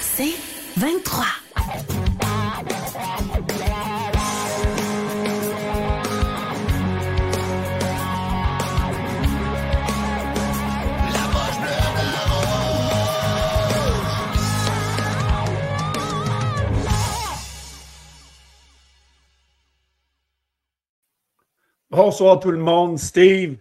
C'est 23. Bonsoir tout le monde. Steve,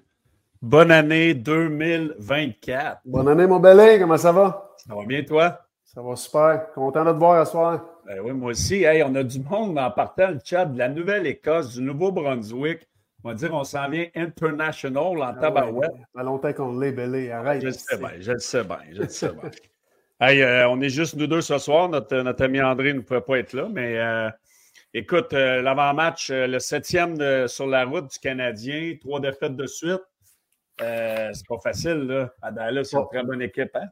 bonne année 2024. Bonne année, mon belin. Comment ça va? Ça va bien, toi? Ça va super. Content de te voir ce soir. Ben oui, moi aussi. Hey, on a du monde en partant le chat de la Nouvelle-Écosse, du Nouveau-Brunswick. On va dire on s'en vient international en Ah tabarouette. ouais, Ça fait longtemps qu'on l'est, belé. Arrête. Je le sais bien, je le sais bien, je le sais bien. Hey, euh, on est juste nous deux ce soir. Notre, notre ami André ne pouvait pas être là, mais euh, écoute, euh, l'avant-match, le septième de- sur la route du Canadien, trois défaites de suite. C'est pas facile, là. À Dallas, c'est une très bonne équipe, hein?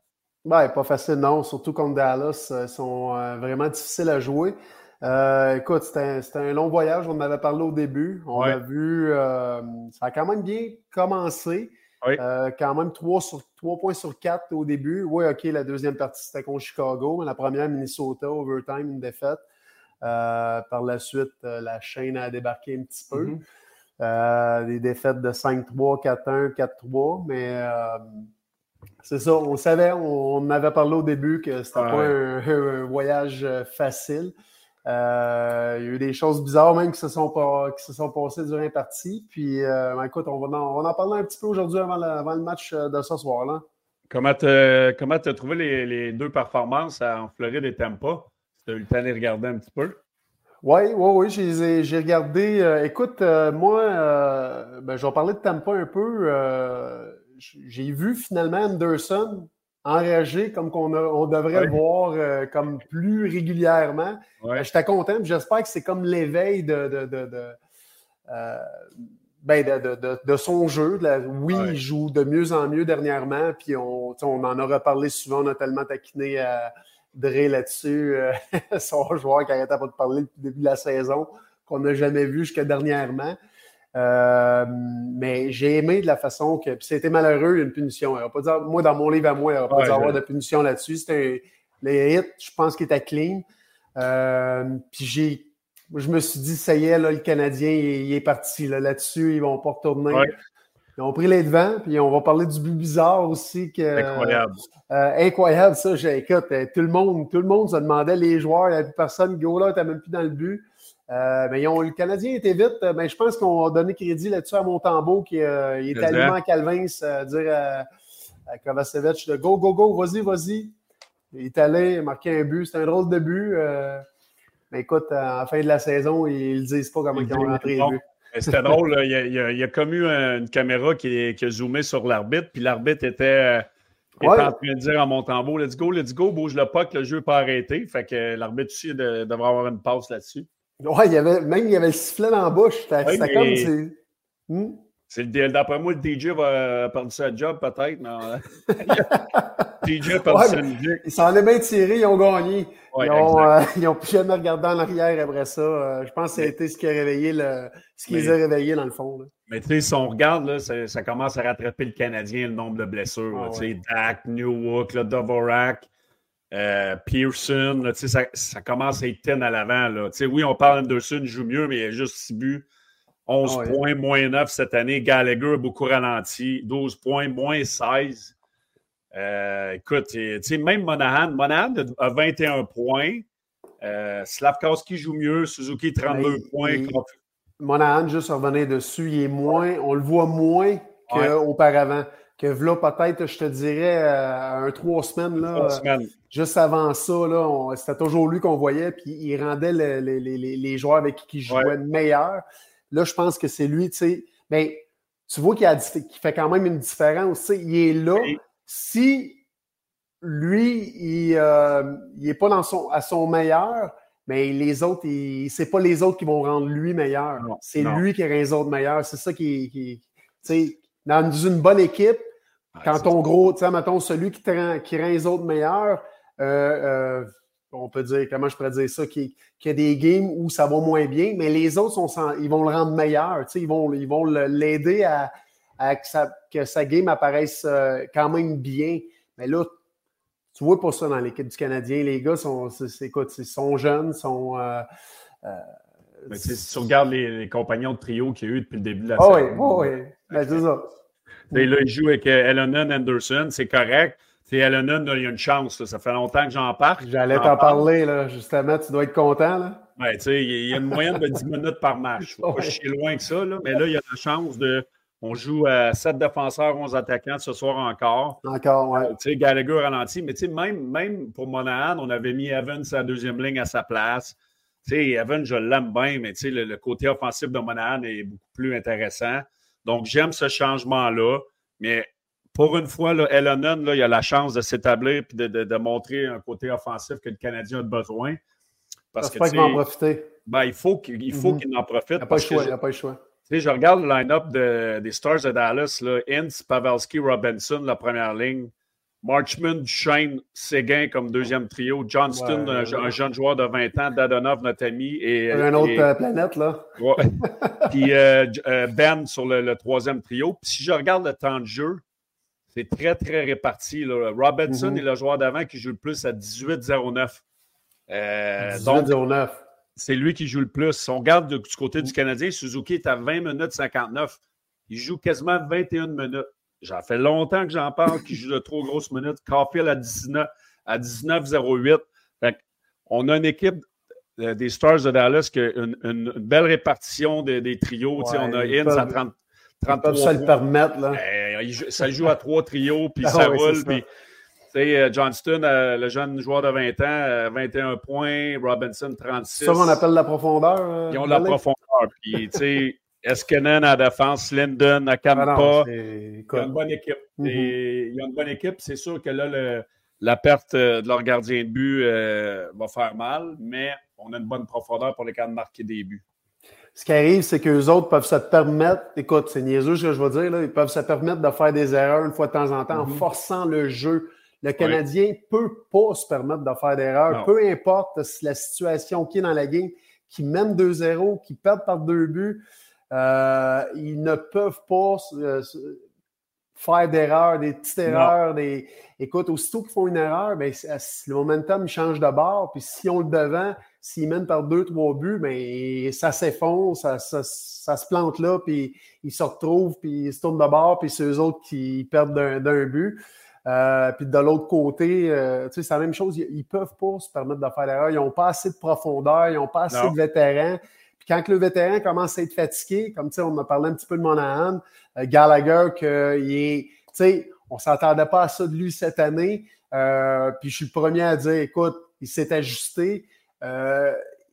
Ben, pas facile, non. Surtout contre Dallas. euh, Ils sont euh, vraiment difficiles à jouer. Euh, écoute, c'était un, long voyage. On en avait parlé au début. On Ouais. a vu. euh, ça a quand même bien commencé. Euh, quand même 3, sur, 3 points sur 4 au début. Oui, OK, la deuxième partie, c'était contre Chicago, mais la première, Minnesota, overtime, une défaite. Par la suite, la chaîne a débarqué un petit peu. Mhm. Euh, des défaites de 5-3, 4-1, 4-3, mais c'est ça, on savait, on, avait parlé au début que c'était Ouais. pas un, un voyage euh, facile. Euh, il y a eu des choses bizarres même qui se sont, pas, qui se sont passées durant la partie. Puis, euh, ben, écoute, on va, en, on va en parler un petit peu aujourd'hui avant, le- avant le match de ce soir-là. Comment tu as trouvé les, les deux performances en Floride et Tampa? Tu as eu le temps de les regarder un petit peu? Oui, oui, oui, j'ai regardé. euh, écoute, moi, ben, je vais parler de Tampa un peu. Euh, j'ai vu finalement Anderson enragé comme qu'on a- on devrait le voir euh, comme plus régulièrement. Ouais. Ben, J'étais content, j'espère que c'est comme l'éveil de, de, de, de, euh, ben, de, de- de- de son jeu. la- oui, il joue de mieux en mieux dernièrement, puis on, on en a reparlé souvent, on a tellement taquiné à Dre là-dessus, euh, son joueur qui n'arrêtait pas de parler depuis le début de la saison, qu'on n'a jamais vu jusqu'à dernièrement. Euh, mais j'ai aimé de la façon que. Puis c'était malheureux, une punition. Pas dû- moi, dans mon livre à moi, il n'y aura pas Ouais, dû avoir de punition là-dessus. C'était un- les hits, je pense qu'il était clean. Euh, puis j'ai. Je me suis dit, ça y est, là, le Canadien, il, est- il est parti. là. Là-dessus, ils ne vont pas retourner. Ouais. Ils ont pris les devants, puis on va parler du but bizarre aussi. Que, Incroyable. euh, incroyable, ça. J'ai- Écoute, euh, tout le monde, tout le monde se demandait, les joueurs, il n'y avait plus personne. Go là, n'était même plus dans le but. Euh, mais ils ont, le Canadien était vite. euh, Mais je pense qu'on va donner crédit là-dessus à Montembeau qui euh, il est allumé en Calvin, euh, dire à, à Kovacevic de go, go, go, vas-y, vas-y. Il est allé, il a marqué un but. C'était un drôle de but. euh, mais écoute, à la fin de la saison, ils ne disent pas comment Ils ont rentré le but. C'était drôle, là. il, y a, il a- il a comme eu un- une caméra qui, qui a zoomé sur l'arbitre, puis l'arbitre était, en train de dire à Montembeau Let's go, let's go, bouge le puck, le jeu n'est pas arrêté. Fait que l'arbitre aussi de- devrait avoir une passe là-dessus. Ouais, il y avait, même il y avait le sifflet dans la bouche. C'était Ouais, c'était mais- comme. c'est- Hmm? D'après moi, le DJ va a perdu sa job peut-être. mais, euh, DJ a perdu Ouais, sa musique. Ils s'en est bien tirés, ils ont gagné. Ouais, ils, ont, exact. euh, ils n'ont plus jamais regardé en arrière après ça. Euh, je pense que ça a Mais- été ce qui a réveillé le, ce qui Mais- les a réveillés dans le fond. là. Mais tu sais, si on regarde, là, ça, ça commence à rattraper le Canadien, le nombre de blessures. là, Ah tu ouais. sais, Dak, Newhook, là, Dvorak, euh, Pearson, là, ça, ça commence à être ten à l'avant. Oui, on parle d'Anderson, il joue mieux, mais il a juste 6 buts. 11 Ah ouais. points, moins 9 cette année. Gallagher a beaucoup ralenti. 12 points, moins 16. Euh, écoute, même Monahan, Monahan a 21 points. Euh, Slavkowski joue mieux. Suzuki, 32 Mais il- points. il- Monahan, juste revenir dessus, il est moins, on le voit moins Ouais. Que là, peut-être, je te dirais, euh, un trois semaines, là, Trois euh, semaines. juste avant ça, là, c'était toujours lui qu'on voyait, puis il rendait le- le- les- les- les joueurs avec qui il jouait Ouais. meilleurs. Là, je pense que c'est lui, tu sais. Mais tu vois qu'il qu'il fait quand même une différence. tu sais, Il est là. Si lui, il n'est pas dans son, à son meilleur, mais les autres, c'est pas les autres qui vont rendre lui meilleur. C'est lui qui rend les autres meilleurs. C'est ça qui, qui tu sais, dans une bonne équipe, Ouais, quand ton gros, tu sais, mettons, celui qui, rend, qui rend les autres meilleurs, euh, euh, on peut dire, comment je pourrais dire ça, qui, qui a des games où ça va moins bien, mais les autres, sont, sans- ils vont le rendre meilleur. tu sais, Ils vont ils vont l'aider à, à que, sa, que sa game apparaisse euh, quand même bien. Mais là, Tu vois pas ça dans l'équipe du Canadien. Les gars sont, c'est, ils sont jeunes, sont. Euh, euh, mais si tu regardes les, compagnons de trio qu'il y a eu depuis le début de la oh Oui, oh oui, ben, c'est ça. là, il joue avec Elenon Anderson, c'est correct. Elenon, il y a une chance. Ça fait longtemps que j'en parle. J'allais t'en parler, là, justement. Tu dois être content. Là. Ouais, tu sais, il y a une moyenne de 10 minutes par match. Faut pas chier loin que ça, là, mais là, il y a la chance de. On joue à 7 défenseurs, 11 attaquants ce soir encore. Encore, oui. tu sais, Gallagher ralenti. Mais tu sais, même, même pour Monahan, on avait mis Evans sa deuxième ligne à sa place. Tu sais, Evans, je l'aime bien, mais tu sais, le, côté offensif de Monahan est beaucoup plus intéressant. Donc, j'aime ce changement-là. Mais pour une fois, là, Ellonen, là, il a la chance de s'établir et de, de, montrer un côté offensif que le Canadien a besoin. Parce que, qu'il en profiter. Ben, il faut qu'il faut mhm. qu'il en profite. Il n'a pas, le choix. Il n'a pas le choix. je regarde le line-up des Stars de Dallas. Là, Ince, Pavelski, Robinson, la première ligne. Marchman, Shane, Séguin comme deuxième trio. Johnston, un, jeune joueur de 20 ans. Dadonov, notre ami. Et, un autre euh, planète, là. Puis euh, euh, Ben sur le, troisième trio. Puis si je regarde le temps de jeu, c'est très, très réparti. Là. Robinson mhm. est le joueur d'avant qui joue le plus à 18-09. Euh, donc, c'est lui qui joue le plus. Si on regarde du, côté du Canadien, Suzuki est à 20 minutes 59. Il joue quasiment 21 minutes. J'en fais longtemps que j'en parle, qu'il joue de trop grosses minutes. Caulfield à 19 à 19-08. On a une équipe euh, des Stars de Dallas qui a une, belle répartition des, trios. on a Inns à 30, 33 ça le permettre. Là. Eh, ça joue à trois trios, puis ah ça roule. Puis euh, Johnston, euh, le jeune joueur de 20 ans, 21 euh, points. Robinson, 36. Ça qu'on appelle la profondeur. Ils ont la profondeur. Puis, Eskenen à la défense, Linden à Kampa? Ah il y a une bonne équipe. Mhm. il y a une bonne équipe. C'est sûr que là, la perte de leur gardien de but va faire mal, mais on a une bonne profondeur pour les cas de marquer des buts. Ce qui arrive, c'est qu'eux autres peuvent se permettre, écoute, c'est niaiseux ce que je veux dire, là, ils peuvent se permettre de faire des erreurs une fois de temps en temps en mhm. forçant le jeu le Canadien ne peut pas se permettre de faire d'erreur, peu importe la situation qui est dans la game, qui mène 2-0, qui perd par deux buts. Euh, ils ne peuvent pas euh, faire d'erreurs, des petites erreurs. Des... Écoute, aussitôt qu'ils font une erreur, ben, le momentum change de bord. Puis si on le devant, s'ils mènent par deux, trois buts, ben, ça s'effondre, ça, se plante là, puis ils se retrouvent, puis ils se tournent de bord, puis c'est eux autres qui perdent d'un but. Euh, puis de l'autre côté, euh, c'est la même chose. Ils ne peuvent pas se permettre de faire l'erreur. Ils n'ont pas assez de profondeur, ils n'ont pas assez de vétérans. Quand le vétéran commence à être fatigué, comme on a parlé un petit peu de Monahan, euh, Gallagher, qu'il est, on ne s'attendait pas à ça de lui cette année. puis je suis le premier à dire, écoute, il s'est ajusté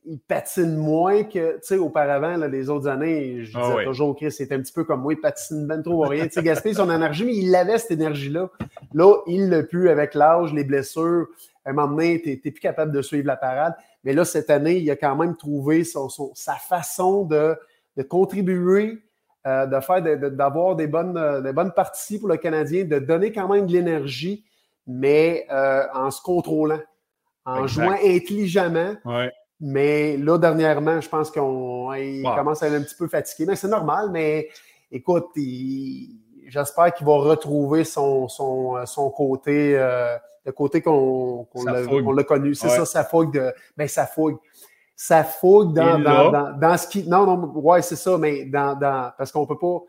il patine moins que, tu sais, auparavant, les autres années, je ah disais toujours, Chris, c'était un petit peu comme moi, il patine ben trop rien. Tu sais, son énergie, mais il avait cette énergie-là. Là, il l'a pu avec l'âge, les blessures. À un moment donné, tu n'es plus capable de suivre la parade. Mais là, cette année, il a quand même trouvé son, sa façon de, de contribuer, euh, de faire, d'avoir des bonnes, euh, des bonnes parties pour le Canadien, de donner quand même de l'énergie, mais euh, en se contrôlant, en jouant intelligemment. Ouais. Mais là, dernièrement, je pense qu'on commence à être un petit peu fatigué. Mais c'est normal, mais écoute, j'espère qu'il va retrouver son, son, son côté, euh, le côté qu'on l'a connu. C'est ça, sa fougue de. Ben, sa fougue. Sa fougue dans, dans, dans, ce qui. Non, non, ouais, c'est ça, mais dans, dans parce qu'on peut pas.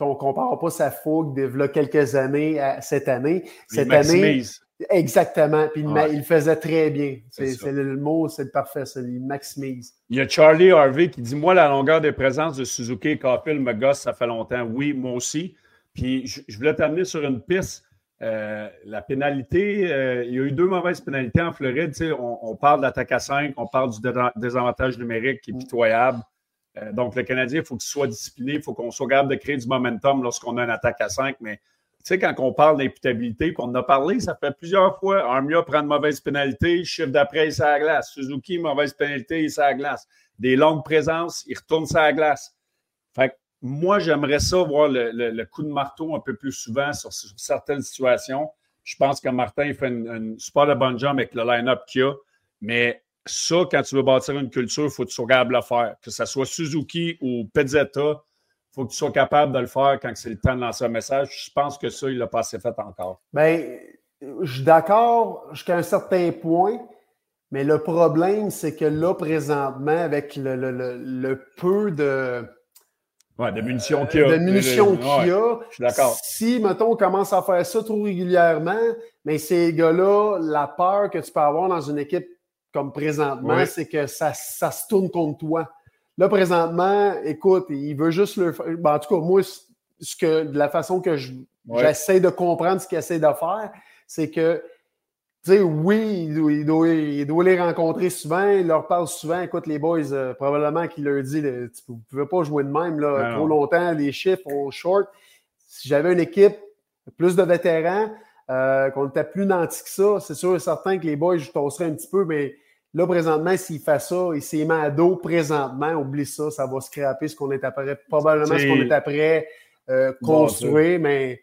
On ne compare pas sa fougue de quelques années à cette année. Cette année, Exactement. Puis il faisait très bien. C'est le mot, c'est le parfait. C'est il maximise. Il y a Charlie Harvey qui dit Moi, la longueur des présences de Suzuki et Capil me gosse, ça fait longtemps. Oui, moi aussi. Puis je, voulais t'amener sur une piste. Euh, la pénalité, euh, il y a eu deux mauvaises pénalités en Floride. On, on, parle de l'attaque à 5, on parle du désavantage numérique qui est pitoyable. Euh, donc, le Canadien, il faut qu'il soit discipliné, il faut qu'on soit capable de créer du momentum lorsqu'on a une attaque à 5, mais tu sais, quand on parle d'imputabilité, on en a parlé, ça fait plusieurs fois. Armia prend une mauvaise pénalité, chiffre d'après, il la glace. Suzuki, mauvaise pénalité, il la glace. Des longues présences, il retourne sa glace. Fait que moi, j'aimerais ça voir le, coup de marteau un peu plus souvent sur, certaines situations. Je pense que Martin fait une, super de bonne jambe avec le line-up qu'il a. Mais ça, quand tu veux bâtir une culture, il faut que tu sois capable de le faire. Que ce soit Suzuki ou Pezzetta, il faut que tu sois capable de le faire quand c'est le temps de lancer un message. Je pense que ça, il l'a pas assez fait encore. Bien, je suis d'accord jusqu'à un certain point, mais le problème, c'est que là, présentement, avec le, peu de. Ouais, de munitions qu'il y a. De munitions qu'il y a. Je suis d'accord. Si, mettons, on commence à faire ça trop régulièrement, mais ces gars-là, la peur que tu peux avoir dans une équipe comme présentement, c'est que ça, ça se tourne contre toi. Là, présentement, écoute, il veut juste le faire. Ben, en tout cas, moi, ce que, de la façon que j'essaie de comprendre ce qu'il essaie de faire, c'est que tu sais, oui, il doit, les rencontrer souvent, il leur parle souvent. Écoute, les boys, euh, probablement qu'il leur dit vous ne pouvez pas jouer de même là, trop longtemps, les chiffres sont short. Si j'avais une équipe, plus de vétérans, euh, qu'on était plus nantis que ça, c'est sûr et certain que les boys, je tosserais un petit peu, mais là, présentement, s'il fait ça, il s'est mis à dos présentement, oublie ça, ça va scraper ce qu'on est après, probablement ce qu'on est après euh, construire, mais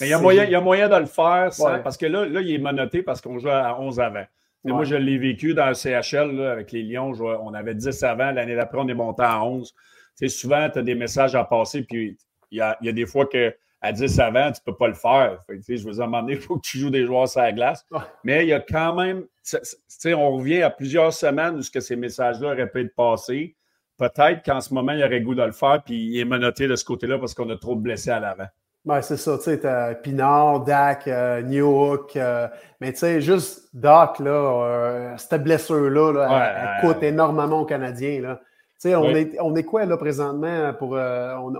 mais il y, a moyen, il y a moyen de le faire parce que là, là, il est monoté parce qu'on joue à 11 avant. Moi, je l'ai vécu dans le CHL avec les Lions. on avait 10 avant. L'année d'après, on est monté à 11. souvent, tu as des messages à passer, puis il y a, des fois que à 10 avant, tu ne peux pas le faire. je veux dire, à un moment donné, il faut que tu joues des joueurs sur la glace. Mais il y a quand même, on revient à plusieurs semaines où ce que ces messages-là auraient pu être passés. Peut-être qu'en ce moment, il y aurait goût de le faire, puis il est menotté de ce côté-là parce qu'on a trop de blessés à l'avant. Ben, c'est ça, tu sais, Pinard, Dak, euh, Newhook, euh, mais tu sais, juste Doc, là, euh, cette blessure-là, là, elle, coûte énormément aux Canadiens, là. Tu sais, on, est, on est quoi, là, présentement, pour... On,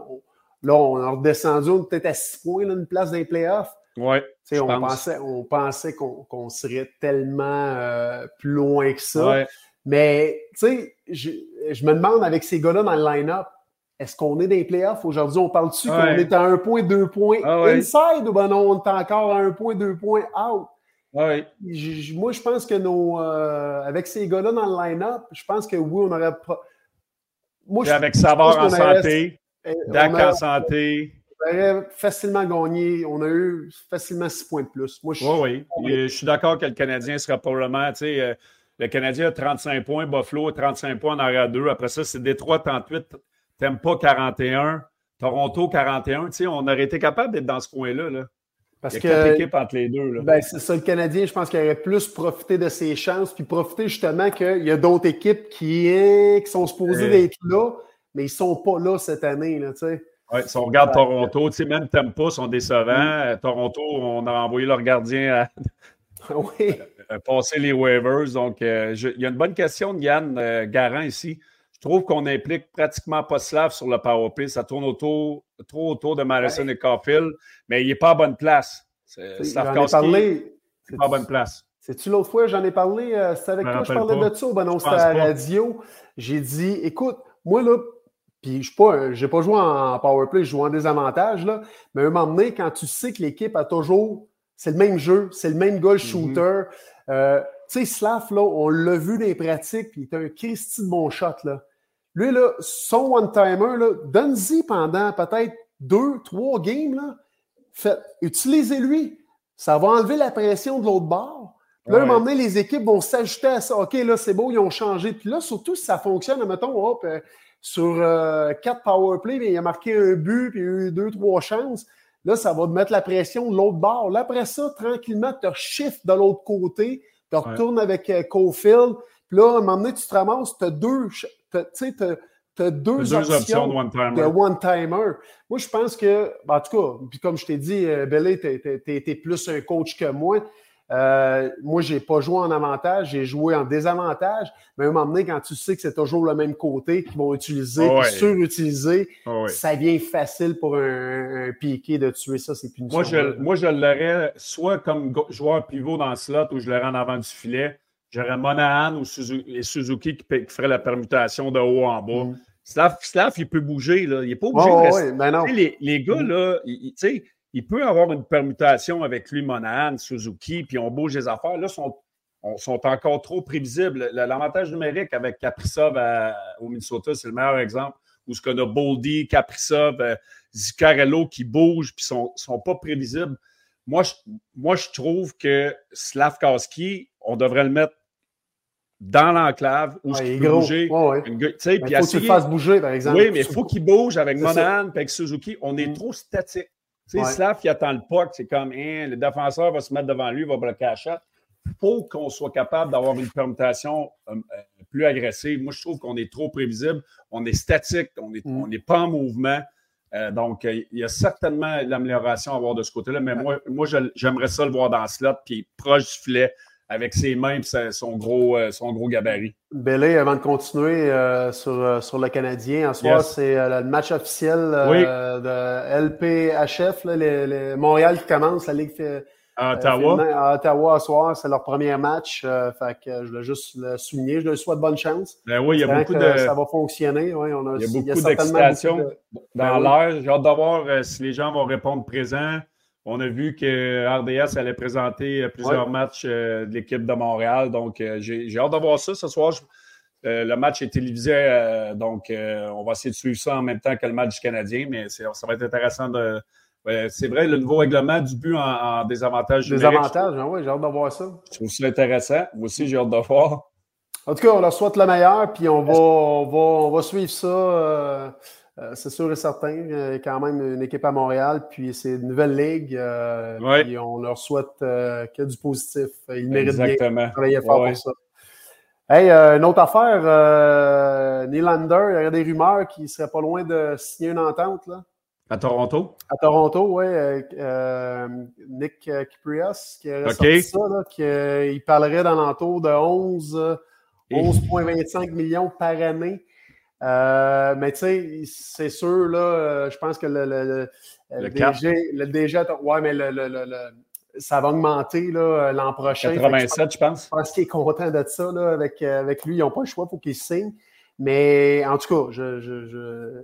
là, on a redescendu, on peut-être à 6 points, là, une place dans les playoffs. Oui, on pensait, on pensait qu'on serait tellement plus loin que ça. Mais, tu sais, je, je me demande, avec ces gars-là dans le line-up, est-ce qu'on est dans les playoffs? Aujourd'hui, on parle-tu qu'on est à un point, deux points ah inside ou ben non, on est encore à un point, deux points out? moi, je pense que nos. Euh, avec ces gars-là dans le line-up, je pense que oui, on aurait. Moi, avec Savard en santé, eh, Dak en santé. On aurait facilement gagné. On a eu facilement six points de plus. Moi, je, oui, oui. Je suis d'accord que le Canadien sera probablement. Tu sais, euh, le Canadien a 35 points, Buffalo a 35 points en arrière 2. Après ça, c'est Détroit 38, T'aimes pas 41, Toronto 41. Tu sais, on aurait été capable d'être dans ce coin-là. Là. Parce Il y a que, quatre équipes entre les deux. Là. Ben, c'est ça, le Canadien, je pense qu'il aurait plus profité de ses chances, puis profiter justement qu'il y a d'autres équipes qui, qui sont supposées d'être là, mais ils ne sont pas là cette année. Là, tu sais. Ouais, si on regarde Toronto, tu sais, même Tempa sont décevants. Mm. Euh, Toronto, on a envoyé leur gardien à, oui. passer les waivers. Donc, euh, il y a une bonne question de Yann euh, Garant ici. Je trouve qu'on implique pratiquement pas Slav sur le powerplay. Ça tourne autour, trop autour de Madison et Caulfield, mais il n'est pas à bonne place. J'en ai parlé. C'est pas à bonne place. C'est-tu l'autre fois, j'en ai parlé, euh, c'était avec toi, je parlais de ça, ben non, c'était à la radio. J'ai dit, écoute, moi là, puis je n'ai pas, pas joué en powerplay, je joue en désavantage, là, mais à un moment donné, quand tu sais que l'équipe a toujours, c'est le même jeu, c'est le même goal mhm. shooter, euh, tu sais, Slav, là, on l'a vu dans les pratiques, puis il est un Christy de bon shot, là. Lui, là, son one-timer, donne-y pendant peut-être deux, trois games. Là. utilisez-lui. Ça va enlever la pression de l'autre bord. là, à un moment donné, les équipes vont s'ajouter à ça. OK, là, c'est beau, ils ont changé. Puis là, surtout si ça fonctionne, mettons, hop, euh, sur euh, quatre power play, il a marqué un but, puis il a eu deux, trois chances. Là, ça va mettre la pression de l'autre bord. Là, après ça, tranquillement, tu shift de l'autre côté, tu retournes avec euh, Cofield. Puis là, à un moment donné, tu te ramasses, tu as deux, tu as, deux, options, de one-timer. moi, je pense que, ben, en tout cas, puis comme je t'ai dit, euh, tu es, plus un coach que moi. Euh, moi, je n'ai pas joué en avantage, j'ai joué en désavantage. Mais à un moment donné, quand tu sais que c'est toujours le même côté qu'ils vont utiliser, oh surutiliser, oh ça devient facile pour un, piqué de tuer ça. C'est Moi, je, moi, je l'aurais soit comme joueur pivot dans le slot ou je l'aurais en avant du filet. J'aurais Monahan ou Suzuki, Suzuki qui, ferait la permutation de haut en bas. Mm. Slav, il peut bouger. Là. Il n'est pas obligé de rester. Ben les, les, gars, mm. là, il, il peut avoir une permutation avec lui, Monahan, Suzuki, puis on bouge les affaires. Là, sont, sont encore trop prévisibles. L'avantage numérique avec Kaprizov au Minnesota, c'est le meilleur exemple. Où ce qu'on a Boldy, Kaprizov, euh, Zicarello qui bougent, puis sont, sont pas prévisibles. Moi je, moi, je trouve que Slavkowski, on devrait le mettre dans l'enclave où ouais, il peut bouger. Ouais, Il faut qu'il fasse bouger, par exemple. Oui, mais il faut qu'il bouge avec Monahan et avec Suzuki. On est mm. trop statique. Tu sais, Slav qui attend le puck, c'est comme hein, le défenseur va se mettre devant lui, va bloquer la chatte. Faut qu'on soit capable d'avoir une permutation euh, euh, plus agressive. Moi, je trouve qu'on est trop prévisible, on est statique, on n'est mm. pas en mouvement. Euh, donc, il y a certainement l'amélioration à avoir de ce côté-là, mais moi, moi j'aimerais ça le voir dans le slot, puis proche du filet, avec ses mains et son gros, son gros gabarit. Belé, avant de continuer sur, sur le Canadien, en soi, c'est le match officiel de LPHF, les, Montréal qui commence, la Ligue à Ottawa? à Ottawa ce soir, c'est leur premier match. Euh, fait que je voulais juste le souligner. Je leur souhaite bonne chance. Ben oui, il y a beaucoup de. Ça va fonctionner. Oui, on a, il y a beaucoup d'excitation dans ben l'air. J'ai hâte de voir euh, si les gens vont répondre présent. On a vu que RDS allait présenter euh, plusieurs matchs de l'équipe de Montréal. Donc, j'ai hâte de voir ça ce soir. le match est télévisé, donc on va essayer de suivre ça en même temps que le match du Canadien, mais ça va être intéressant de, c'est vrai, le nouveau règlement du but en, désavantage Désavantage, hein, oui, j'ai hâte de voir ça. Je trouve ça intéressant. Moi aussi, j'ai hâte de voir. En tout cas, on leur souhaite le meilleur, puis on va, on va, suivre ça. Euh, euh, c'est sûr et certain. Il y a quand même une équipe à Montréal, puis c'est une nouvelle ligue. Euh, puis on leur souhaite que du positif. Ils méritent Exactement. bien de travailler fort pour ça. Hey, une autre affaire, Nylander, il y a des rumeurs qu'il serait pas loin de signer une entente. Là. À Toronto? À Toronto, oui. Euh, euh, Nick Kiprias qui a okay. ça, là, qu'il euh, parlerait dans l'entour de 11, 11,25 millions par année. Mais tu sais, c'est sûr, là, je pense que le, le, le, DG, le DG, ouais, mais le, ça va augmenter l'an prochain. 87, je pense. Je pense qu'il est content de ça là, avec, avec lui. Ils n'ont pas le choix pour qu'il signe. Mais en tout cas, je, je,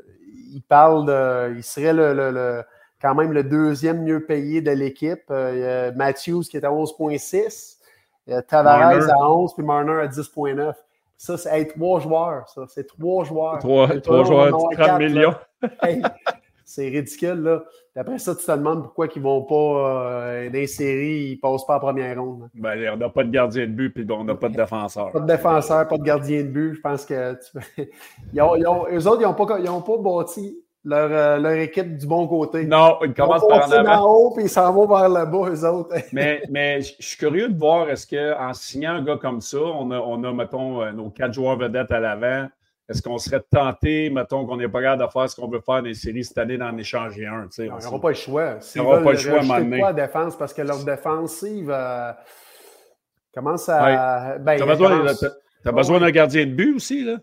il parle de. Il serait le, quand même le deuxième mieux payé de l'équipe. Euh, Matthews qui est à 11,6. Tavares à 11, puis Marner à 10,9. Ça, c'est trois joueurs, ça. C'est trois joueurs. Trois, joueurs, 30 millions. c'est ridicule, là. après ça, tu te demandes pourquoi ils ne vont pas euh, dans les séries, ils ne passent pas en première ronde. Ben, on n'a pas de gardien de but, puis on n'a pas de défenseur. Pas de défenseur, pas de gardien de but. Je pense que tu... ils ont, ils ont, eux autres, ils n'ont pas, ils ont pas bâti leur, euh, leur, équipe du bon côté. Non, ils commencent par en avant. en haut, puis ils s'en vont vers le bas, eux autres. mais, mais je suis curieux de voir, est-ce qu'en signant un gars comme ça, on a, on a mettons, euh, nos quatre joueurs vedettes à l'avant, est-ce qu'on serait tenté, mettons, qu'on n'est pas capable de faire ce qu'on veut faire dans les séries cette année, d'en échanger un? Ils n'auront pas le choix. Ils n'auront pas le choix à pas la défense parce que leur défensive euh, commence à. Ben, tu as besoin, d'un gardien de but aussi, là?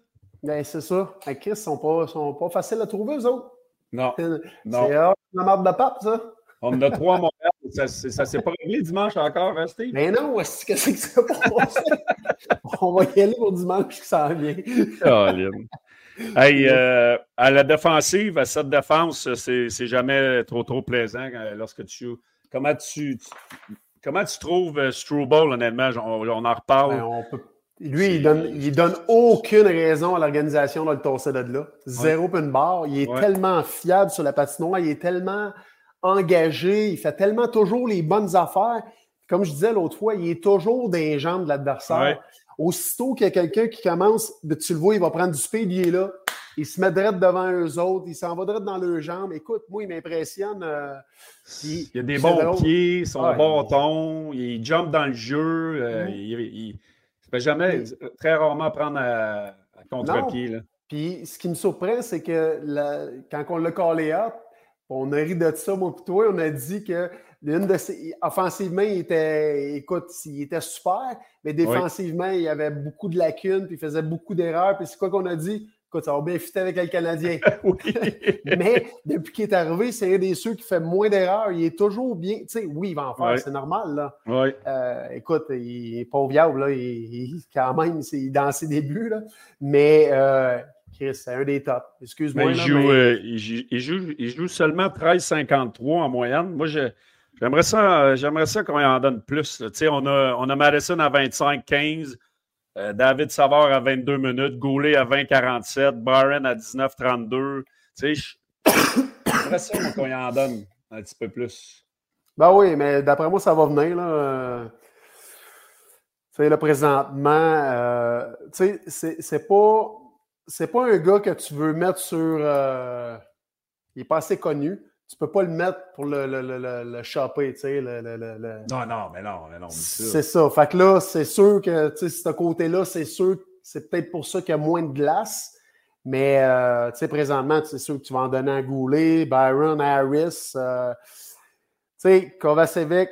Ben, c'est ça. Les Chris ne sont pas, sont pas faciles à trouver, eux autres. Non. C'est la marde de pape, ça. On en a trois à Montréal. Ça, ça s'est pas réglé dimanche encore, hein, Steve? Mais non, qu'est-ce que c'est que ça On va y aller pour dimanche qui s'en vient. hey, euh, à la défensive, à cette défense, c'est jamais trop, trop plaisant lorsque tu joues. Comment tu, comment tu trouves euh, Struble, honnêtement? On, on en reparle. Ben, lui, il donne, il donne aucune raison à l'organisation de le tosser de là. Zéro ouais. barre. Il est tellement fiable sur la patinoire. Il est tellement engagé, il fait tellement toujours les bonnes affaires. Comme je disais l'autre fois, il est toujours dans les jambes de l'adversaire. Aussitôt qu'il y a quelqu'un qui commence, tu le vois, il va prendre du speed, il est là. Il se met direct devant eux autres, il s'en va direct dans leurs jambes. Écoute, moi, il m'impressionne. Euh, il, il, a des bons pieds, son bon ton, il jump dans le jeu. Euh, mm-hmm. il, ne jamais, très rarement prendre à, contre-pied. Puis ce qui me surprend, c'est que quand on l'a callé up, on a ri de ça, moi et toi. On a dit que l'une de ses... offensivement, il était, écoute, il était super, mais défensivement, il y avait beaucoup de lacunes, puis il faisait beaucoup d'erreurs. Puis c'est quoi qu'on a dit? Écoute, ça va bien fitter avec le Canadien. mais depuis qu'il est arrivé, c'est un des ceux qui fait moins d'erreurs. Il est toujours bien. Tu sais, oui, il va en faire, c'est normal. Là. Euh, écoute, il est pas viable, là. Il, quand même, c'est dans ses débuts. Là. Mais euh, c'est un des tops. Excuse-moi. Euh, il, joue, il, joue, seulement 13,53 en moyenne. Moi, j'aimerais ça, j'aimerais ça qu'on en donne plus. On a, on a Madison à 25-15, euh, David Savard à 22 minutes, Goulet à 20-47, Byron à 19-32. J'aimerais ça qu'on en donne un petit peu plus. Ben oui, mais d'après moi, ça va venir. Là. Tu sais, là, présentement, euh, tu sais, c'est pas c'est pas un gars que tu veux mettre sur. Euh, il n'est pas assez connu. Tu peux pas le mettre pour le, le, le, le shopper, tu sais. Le, Non, non, mais non, mais non. C'est ça. Fait que là, c'est sûr que, tu sais, ce côté-là, c'est sûr, c'est peut-être pour ça qu'il y a moins de glace. Mais, euh, tu sais, présentement, c'est sûr que tu vas en donner à Goulet, Byron, Harris. Euh, tu sais, Kovacevic,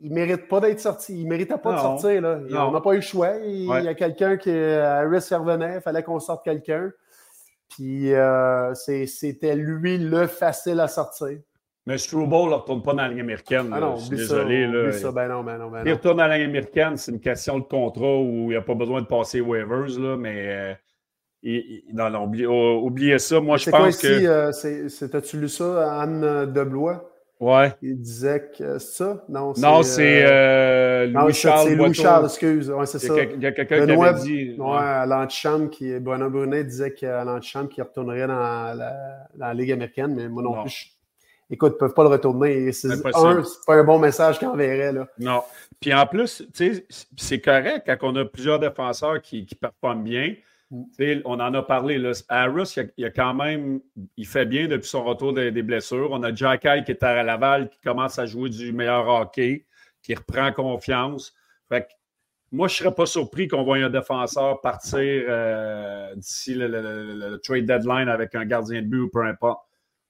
il ne mérite pas d'être sorti. Il ne méritait pas de sortir. Là. On n'a pas eu le choix. Il, y a quelqu'un qui, Harris, y revenait. Il fallait qu'on sorte quelqu'un. Puis euh, c'était lui le facile à sortir. Mais Struble ne retourne pas dans la ligne américaine. Ah non, je suis désolé. là. Ça. Ben non, ben non, ben il retourne dans la ligne américaine, c'est une question de contrat où il n'y a pas besoin de passer waivers, là, mais euh, non, non, oubliez, ça. Moi, je pense que. Ici, euh, As-tu lu ça, Anne Deblois? Ouais. Il disait que ça? Non, c'est. Non, c'est euh, Louis-Charles. C'est Louis-Charles, excuse. Ouais, c'est ça. Il y a quelqu'un qui avait dit. Ouais, à l'antichambre, qui, Bruno Brunet disait qu'à l'antichambre, qu'il retournerait dans la, dans la, Ligue américaine, mais moi non, plus. Écoute, ils ne peuvent pas le retourner. C'est un, pas un bon message qu'il enverrait. Là. Non. Puis en plus, tu sais, c'est correct quand on a plusieurs défenseurs qui, qui performent bien. On en a parlé. Là. Harris, il a, quand même, il fait bien depuis son retour des, blessures. On a Jack qui est à Laval, qui commence à jouer du meilleur hockey, qui reprend confiance. Fait moi, je ne serais pas surpris qu'on voit un défenseur partir euh, d'ici le, trade deadline avec un gardien de but ou peu importe.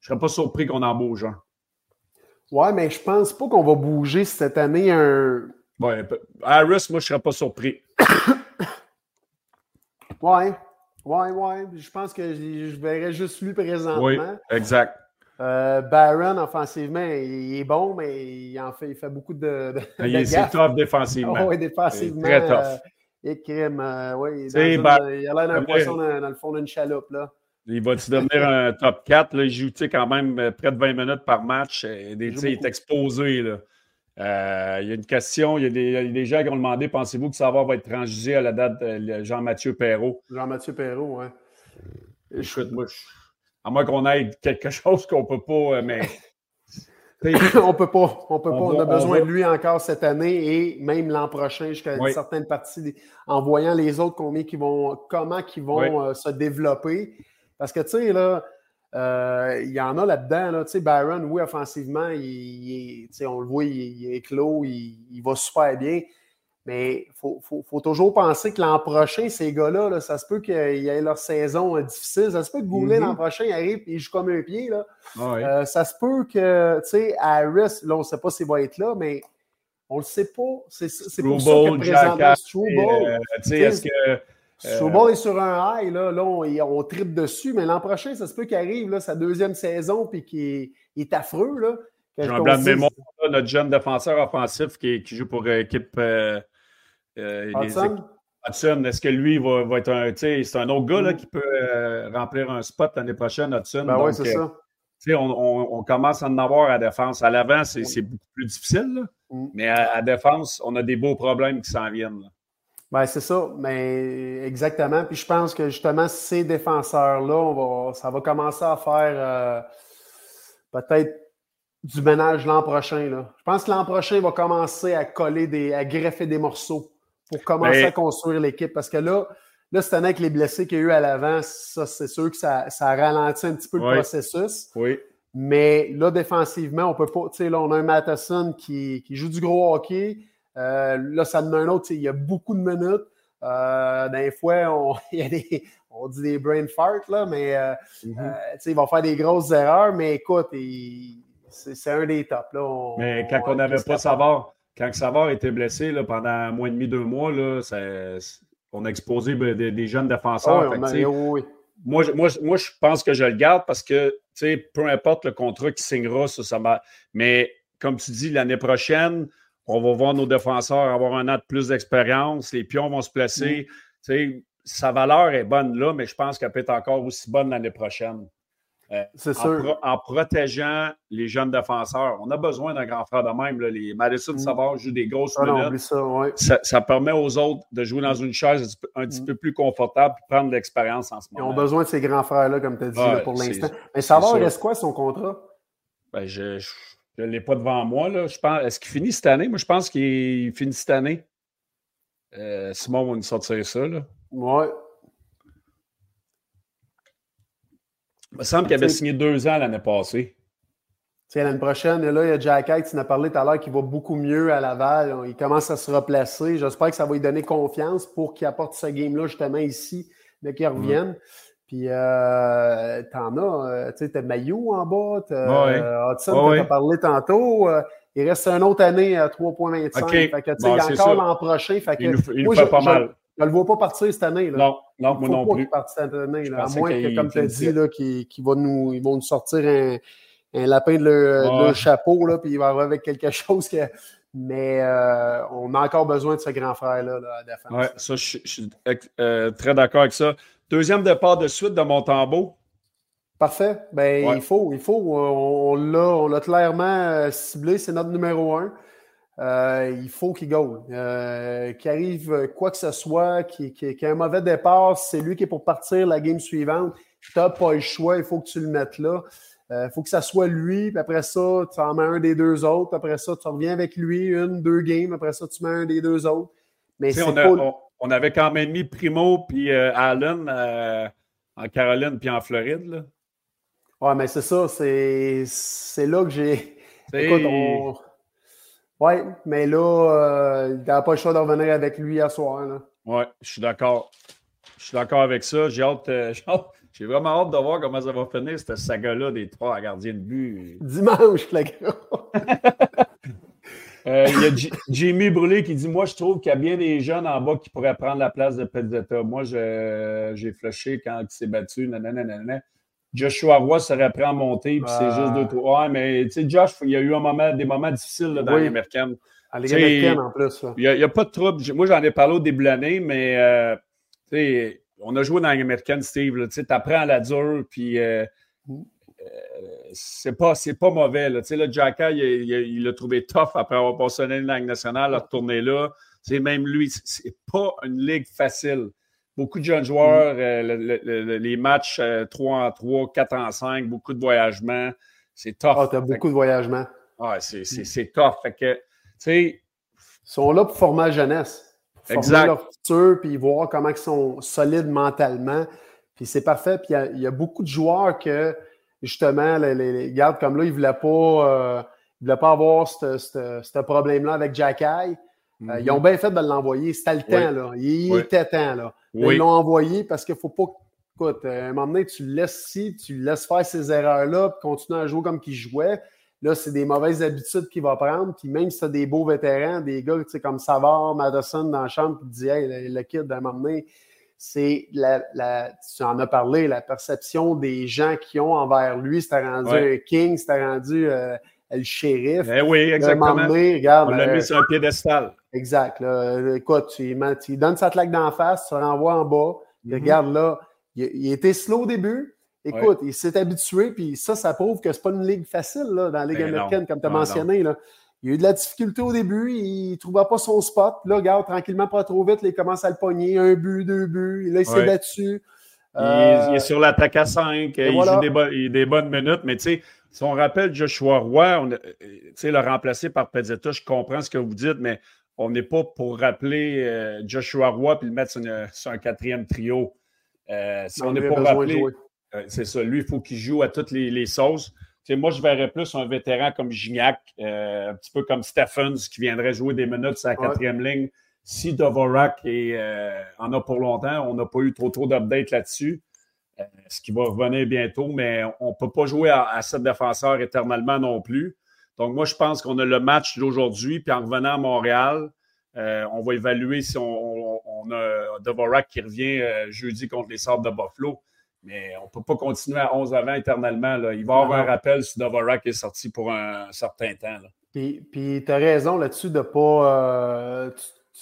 Je ne serais pas surpris qu'on en bouge un. Ouais, mais je pense pas qu'on va bouger cette année un. Ouais, Harris, moi, je ne serais pas surpris. Ouais, ouais, ouais. Je pense que je verrais juste lui présentement. Oui, exact. Euh, Baron, offensivement, il est bon, mais il en fait, il fait beaucoup de. de il est tough défensivement. oui, défensivement. Très tough. Euh, et crime, euh, oui, il, il a l'air d'un poisson dans, le fond d'une chaloupe. Là. Il va-tu devenir un top 4? Là, il joue quand même près de 20 minutes par match. Et il est exposé. Là. Euh, il y a une question, il y, a des, gens qui ont demandé pensez-vous que Savard va être transgé à la date de Jean-Mathieu Perrault? Jean-Mathieu Perrault, oui. Écoute, moi, à moins qu'on ait quelque chose qu'on ne peut pas, euh, mais. on peut pas, on peut pas. On, a besoin de lui encore cette année et même l'an prochain jusqu'à une certaine partie, en voyant les autres combien qui vont, comment ils vont euh, se développer. Parce que tu sais, là, euh, il y en a là-dedans. Là. Tu sais, Byron, oui, offensivement, il, on le voit, il, est clos, il, va super bien. Mais il faut, toujours penser que l'an prochain, ces gars-là, ça se peut qu'ils aient leur saison euh, difficile. Ça se peut que Goulet, l'an mm-hmm. prochain, arrive et il joue comme un pied. Là. Ah euh, ça se peut que, tu sais, Harris, là, on ne sait pas s'il va être là, mais on ne le sait pas. C'est pour ça que présentement, est-ce que Souvent, est sur un high, là, là on, on tripe dessus, mais l'an prochain, ça se peut qu'il arrive là, sa deuxième saison puis qu'il est, affreux. Là, J'ai un blanc de mémoire, notre jeune défenseur offensif qui, qui joue pour l'équipe. Euh, euh, Hudson? est-ce que lui va, va être un. C'est un autre gars là, mm. qui peut euh, remplir un spot l'année prochaine, Hudson? Ben oui, c'est ça. On, on, on, commence à en avoir à défense. À l'avant, c'est beaucoup plus difficile, mm. mais à, à, défense, on a des beaux problèmes qui s'en viennent. Là. Ben, c'est ça, mais exactement. Puis je pense que justement, ces défenseurs-là, ça va commencer à faire euh, peut-être du ménage l'an prochain. Là. Je pense que l'an prochain, il va commencer à coller des, à greffer des morceaux pour commencer à construire l'équipe. Parce que là, là, cette année, avec les blessés qu'il y a eu à l'avant, ça, c'est sûr que ça, ça ralentit un petit peu le processus. Oui. Mais là, défensivement, on peut pas. Tu sais, là, on a un Matheson qui, qui joue du gros hockey. Euh, là, ça donne un autre. Il y a beaucoup de minutes. Euh, des fois, on, y a des, on dit des brain farts, là, mais euh, mm-hmm. il va faire des grosses erreurs. Mais écoute, c'est un des tops. Là. mais quand on n'avait pas Savard, quand Savard était blessé là, pendant un mois et demi, deux mois, là, on a exposé des, jeunes défenseurs. moi, moi, moi, je pense que je le garde parce que peu importe le contrat qui signera, ça, ça Mais comme tu dis, l'année prochaine, on va voir nos défenseurs avoir un an de plus d'expérience, les pions vont se placer. Mm. Sa valeur est bonne là, mais je pense qu'elle peut être encore aussi bonne l'année prochaine. Euh, C'est sûr. en, protégeant les jeunes défenseurs. On a besoin d'un grand frère de même. Les Madison mm. Savard jouent des grosses ah minutes. ça, ça, permet aux autres de jouer dans une chaise un petit mm. peu plus confortable et prendre de l'expérience en ce moment. Ils ont besoin de ces grands frères-là, comme tu as dit, pour l'instant. Mais Savard, reste quoi son contrat? Ben, je je ne l'ai pas devant moi. Là. Je pense, est-ce qu'il finit cette année? Moi, je pense qu'il finit cette année. Euh, Simon va nous sortir ça. Là. Ouais. Il me semble qu'il avait signé deux ans l'année passée. L'année prochaine, là, il y a Jack Hyde, tu en as parlé tout à l'heure, qui va beaucoup mieux à Laval. Il commence à se replacer. J'espère que ça va lui donner confiance pour qu'il apporte ce game-là justement ici, dès qu'il revienne. Puis, euh, t'en as, euh, tu sais, t'as Maillot en bas, t'as euh, Hudson, tu as parlé tantôt. Euh, il reste une autre année à 3,25. Fait que, tu sais, il y a encore l'an prochain. Fait que, il nous, il moi, fait pas mal. Je ne le vois pas partir cette année. Là. Non, non, moi non plus. partir cette année, là, à moins que, comme tu as dit, là, qu'ils va nous, ils vont nous sortir un, un lapin de leur, chapeau, là, puis il va avoir avec quelque chose que. Mais euh, on a encore besoin de ce grand frère-là là, à la défense. Oui, ça, je, suis euh, très d'accord avec ça. Deuxième départ de suite de Montembeau. Parfait. Ben, il faut, il faut. On, on l'a clairement euh, ciblé, c'est notre numéro un. il faut qu'il goal. qu'il arrive quoi que ce soit, qu'il qu ait un mauvais départ, c'est lui qui est pour partir la game suivante. Tu n'as pas le choix, il faut que tu le mettes là. Il euh, faut que ça soit lui, puis après ça, tu en mets un des deux autres, puis après ça, tu reviens avec lui, une, deux games, après ça, tu mets un des deux autres. Mais on, on, avait quand même mis Primo puis euh, Allen euh, en Caroline puis en Floride. Là. Ouais, mais c'est ça, c'est là que j'ai. Écoute, on... Ouais, mais là, il n'a pas le choix de revenir avec lui à soir. Là. Ouais, je suis d'accord. Je suis d'accord avec ça. J'ai hâte, J'ai vraiment hâte de voir comment ça va finir, cette saga-là des trois gardiens de but. Dimanche, le euh, il y a Jimmy Brûlé qui dit Moi, je trouve qu'il y a bien des jeunes en bas qui pourraient prendre la place de Pezzetta. Moi, j'ai flushé quand il s'est battu. Nanana, Joshua Roy serait prêt à monter, puis c'est juste deux, trois. Ouais, mais tu sais, Josh, il y a eu un moment, des moments difficiles dans les américaines. À en plus. Il n'y a, pas de trouble. Moi, j'en ai parlé au début de l'année, mais euh, tu sais on a joué dans l'américaine, Steve. Tu apprends à la dure, puis euh, euh, c'est pas, pas mauvais. Là. Le Jacka, il l'a trouvé tough après avoir passé une Ligue nationale, à retourner là. C'est même lui, c'est pas une ligue facile. Beaucoup de jeunes joueurs, euh, les matchs 3 en 3, 4 en 5, beaucoup de voyagements. C'est tough. Ah, tu as beaucoup de voyagements. Ah, c'est tough. Fait que, tu sais. Ils sont là pour former la jeunesse former leur futur, puis voir comment ils sont solides mentalement. Puis c'est parfait. Puis il y, a beaucoup de joueurs que, justement, les, les, gardes comme là, ils ne voulaient pas, euh, voulaient pas avoir ce problème-là avec Jack euh, ils mm-hmm. ont bien fait de l'envoyer. C'était le temps, là. Il était temps, là. Ils l'ont envoyé parce qu'il ne faut pas. Écoute, à un moment donné, tu le laisses ici, tu le laisses faire ces erreurs-là, puis continuer à jouer comme qu'il jouait. Là, c'est des mauvaises habitudes qu'il va prendre. Puis même si tu as des beaux vétérans, des gars comme Savard, Madison dans la chambre, qui te disent Hey, le, kid, à un moment donné, c'est la, tu en as parlé, la perception des gens qui ont envers lui, c'était rendu un king, c'était rendu euh, le shérif. Eh oui, exactement. regarde, On l'a mis euh, sur un piédestal. Exact. Là. Écoute, tu, tu donnes sa claque d'en face, tu renvoies en bas. Mm-hmm. Regarde là, il, il était slow au début, Écoute, il s'est habitué, puis ça, ça prouve que c'est pas une ligue facile là, dans la Ligue ben américaine, comme tu as mentionné. Là. Il a eu de la difficulté au début, il ne trouvait pas son spot. Là, regarde, tranquillement, pas trop vite, il commence à le pogner. Un but, deux buts, là, il s'est battu. Il, est, sur l'attaque à 5, il joue des, des, bonnes minutes, mais tu sais, si on rappelle Joshua Roy, on, le remplacer par Pezzetta, je comprends ce que vous dites, mais on n'est pas pour rappeler euh, Joshua Roy puis le mettre sur, un quatrième trio. Euh, si on n'est pas rappeler. Euh, c'est ça. Lui, il faut qu'il joue à toutes les, sauces. Moi, je verrais plus un vétéran comme Gignac, euh, un petit peu comme Stephens, qui viendrait jouer des minutes sur la quatrième ligne. Si Dvorak euh, en a pour longtemps, on n'a pas eu trop trop d'updates là-dessus, ce qui va revenir bientôt, mais on ne peut pas jouer à, à sept défenseurs éternellement non plus. Donc, moi, je pense qu'on a le match d'aujourd'hui, puis en revenant à Montréal, on va évaluer si on, a Dvorak qui revient jeudi contre les Sables de Buffalo. Mais on ne peut pas continuer à 11 avant éternellement. Là. Il va y avoir un rappel si Dvorak est sorti pour un certain temps. Puis, tu as raison là-dessus de ne pas. Euh,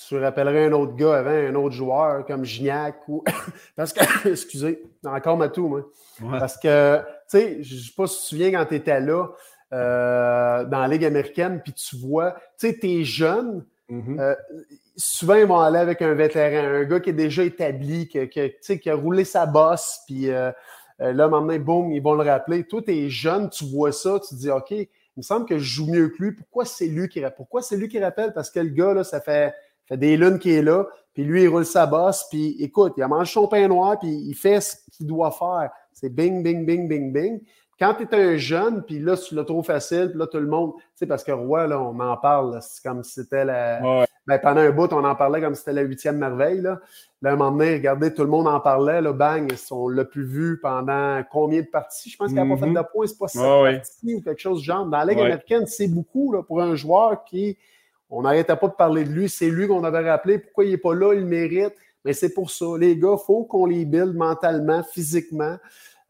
tu, rappellerais un autre gars avant, un autre joueur comme Gignac ou. Parce que, excusez, encore Matou, moi. Parce que, tu sais, je ne sais pas si tu te souviens quand tu étais là euh, dans la Ligue américaine, puis tu vois, tu sais, tu es jeune. Mm-hmm. Euh, souvent, ils vont aller avec un vétéran, un gars qui est déjà établi, qui, a roulé sa bosse, puis euh, euh, là, maintenant, boum, ils vont le rappeler. Toi, tu es jeune, tu vois ça, tu te dis, OK, il me semble que je joue mieux que lui. Pourquoi c'est lui qui rappelle? Pourquoi c'est lui qui rappelle? Parce que le gars, là, ça fait, des lunes qu'il est là, puis lui, il roule sa bosse, puis écoute, il a mangé son pain noir, puis il fait ce qu'il doit faire. C'est bing, bing, bing, bing, bing. Quand tu es un jeune, puis là, tu l'as trop facile, puis là, tout le monde, tu sais, parce que Roy, là, on en parle, c'est comme si c'était la. Ben, pendant un bout, on en parlait comme si c'était la huitième merveille, là. Là, à un moment donné, regardez, tout le monde en parlait, là, bang, on l'a plus vu pendant combien de parties? Je pense qu'il n'a pas fait mm-hmm. de points, c'est pas ça parties ou quelque chose de genre. Dans la Ligue américaine, c'est beaucoup, là, pour un joueur qui, on n'arrêtait pas de parler de lui, c'est lui qu'on avait rappelé, pourquoi il n'est pas là, il mérite? Mais c'est pour ça. Les gars, il faut qu'on les build mentalement, physiquement.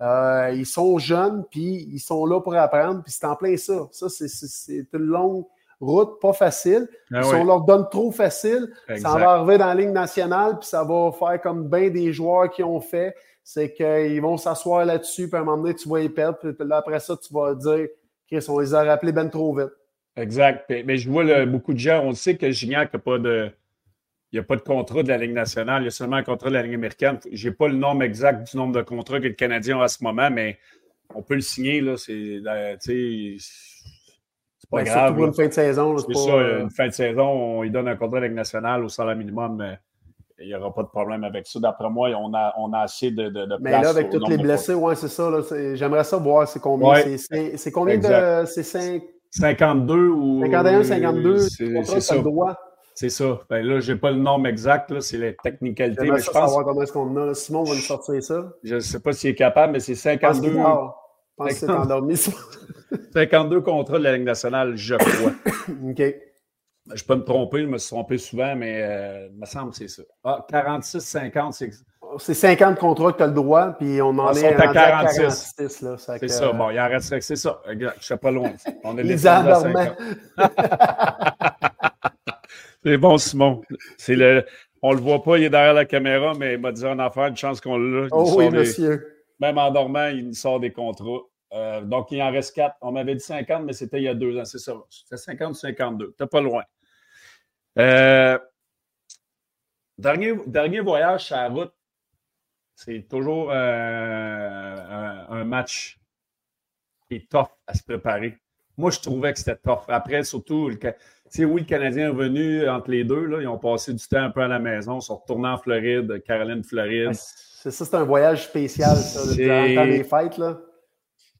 Euh, ils sont jeunes, puis ils sont là pour apprendre, puis c'est en plein ça. Ça, c'est une longue route, pas facile. Ah si on leur donne trop facile, ça va arriver dans la ligne nationale, puis ça va faire comme bien des joueurs qui ont fait. C'est qu'ils vont s'asseoir là-dessus, puis à un moment donné, tu vas y perdre, puis là, après ça, tu vas dire, Chris, on les a rappelés bien trop vite. Exact. Mais je vois beaucoup de gens, on sait que Gignac n'a pas de il n'y a pas de contrat de la Ligue nationale, il y a seulement un contrat de la Ligue américaine. Je n'ai pas le nombre exact du nombre de contrats que le Canadien a à ce moment, mais on peut le signer. Là, c'est, pas ben, grave. Pour une fin de saison. C'est, ça, une fin de saison, on lui donne un contrat de la Ligue nationale au salaire minimum. Mais il n'y aura pas de problème avec ça. D'après moi, on a, on a assez de, de, de Mais là, avec tous les blessés, ouais, c'est ça. j'aimerais ça voir c'est combien. c'est, combien de. C'est 52 ou. 51, 52. C'est, c'est ça. Droit. C'est ça. Ben là, je n'ai pas le nombre exact, c'est les technicalités. Mais je pense. savoir comment est-ce qu'on a. Simon va nous sortir ça. Je ne sais pas s'il est capable, mais c'est 52. Je pense que c'est endormi. 52 contrats de la Ligue nationale, je crois. OK. Je peux me tromper, je me suis trompé souvent, mais euh, il me semble que c'est ça. Ah, 46, 50, c'est. C'est 50 contrats que tu as le droit, puis on en ah, est à 46. c'est ça, bon, il en reste, c'est ça. Je ne sais pas loin. On est les endormants. C'est bon, Simon. C'est le, on le voit pas, il est derrière la caméra, mais il m'a dit en affaire, une chance qu'on l'a. Oh oui, monsieur. Même en dormant, il sort des contrats. Euh, donc, il en reste quatre. On m'avait dit 50, mais c'était il y a deux ans. C'est ça. C'était 50 ou 52. T'es pas loin. Euh, dernier, dernier voyage sur la route, c'est toujours euh, un, match qui est tough à se préparer. Moi, je trouvais que c'était tough. Après, surtout, le, sais, oui, le Canadien est revenu entre les deux. Là, ils ont passé du temps un peu à la maison, ils sont retournés en Floride, Caroline, Floride. C'est ça, c'est un voyage spécial, ça, dans les fêtes. Là.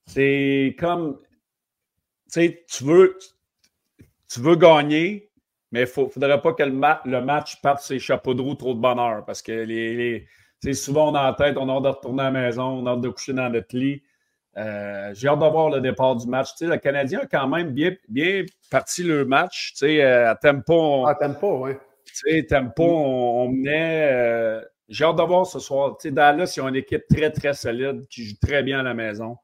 C'est comme, tu veux, tu veux gagner, mais il ne faudrait pas que le, le, match parte ses chapeaux de roue trop de bonheur parce que les, les souvent on a en tête, on a hâte de retourner à la maison, on a hâte de coucher dans notre lit. Euh, j'ai hâte de voir le départ du match. le Canadien a quand même bien, bien parti le match. Euh, à tempo. À tempo, oui. Tempo, on, on menait. Euh, j'ai hâte de voir ce soir. sais, Dallas, ils ont une équipe très, très solide qui joue très bien à la maison.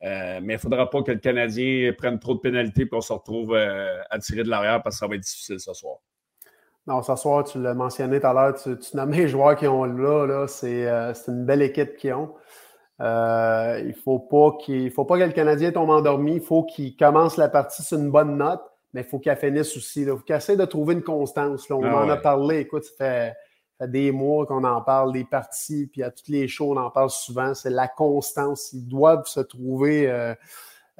mais il ne faudra pas que le Canadien prenne trop de pénalités et qu'on se retrouve à tirer de l'arrière parce que ça va être difficile ce soir. Non, ce soir, tu l'as mentionné tout à l'heure, tu, tu nommes les joueurs qui ont là, là c'est une belle équipe qu'ils ont. Euh, il ne faut, pas qu'il, faut pas que le Canadien tombe endormi. Il faut qu'il commence la partie sur une bonne note, mais il faut qu'il finisse aussi. Il faut qu'il essaie de trouver une constance. On ah en a parlé. Écoute, ça fait, des mois qu'on en parle, des parties, puis à toutes les shows, on en parle souvent. C'est la constance. Ils doivent se trouver euh,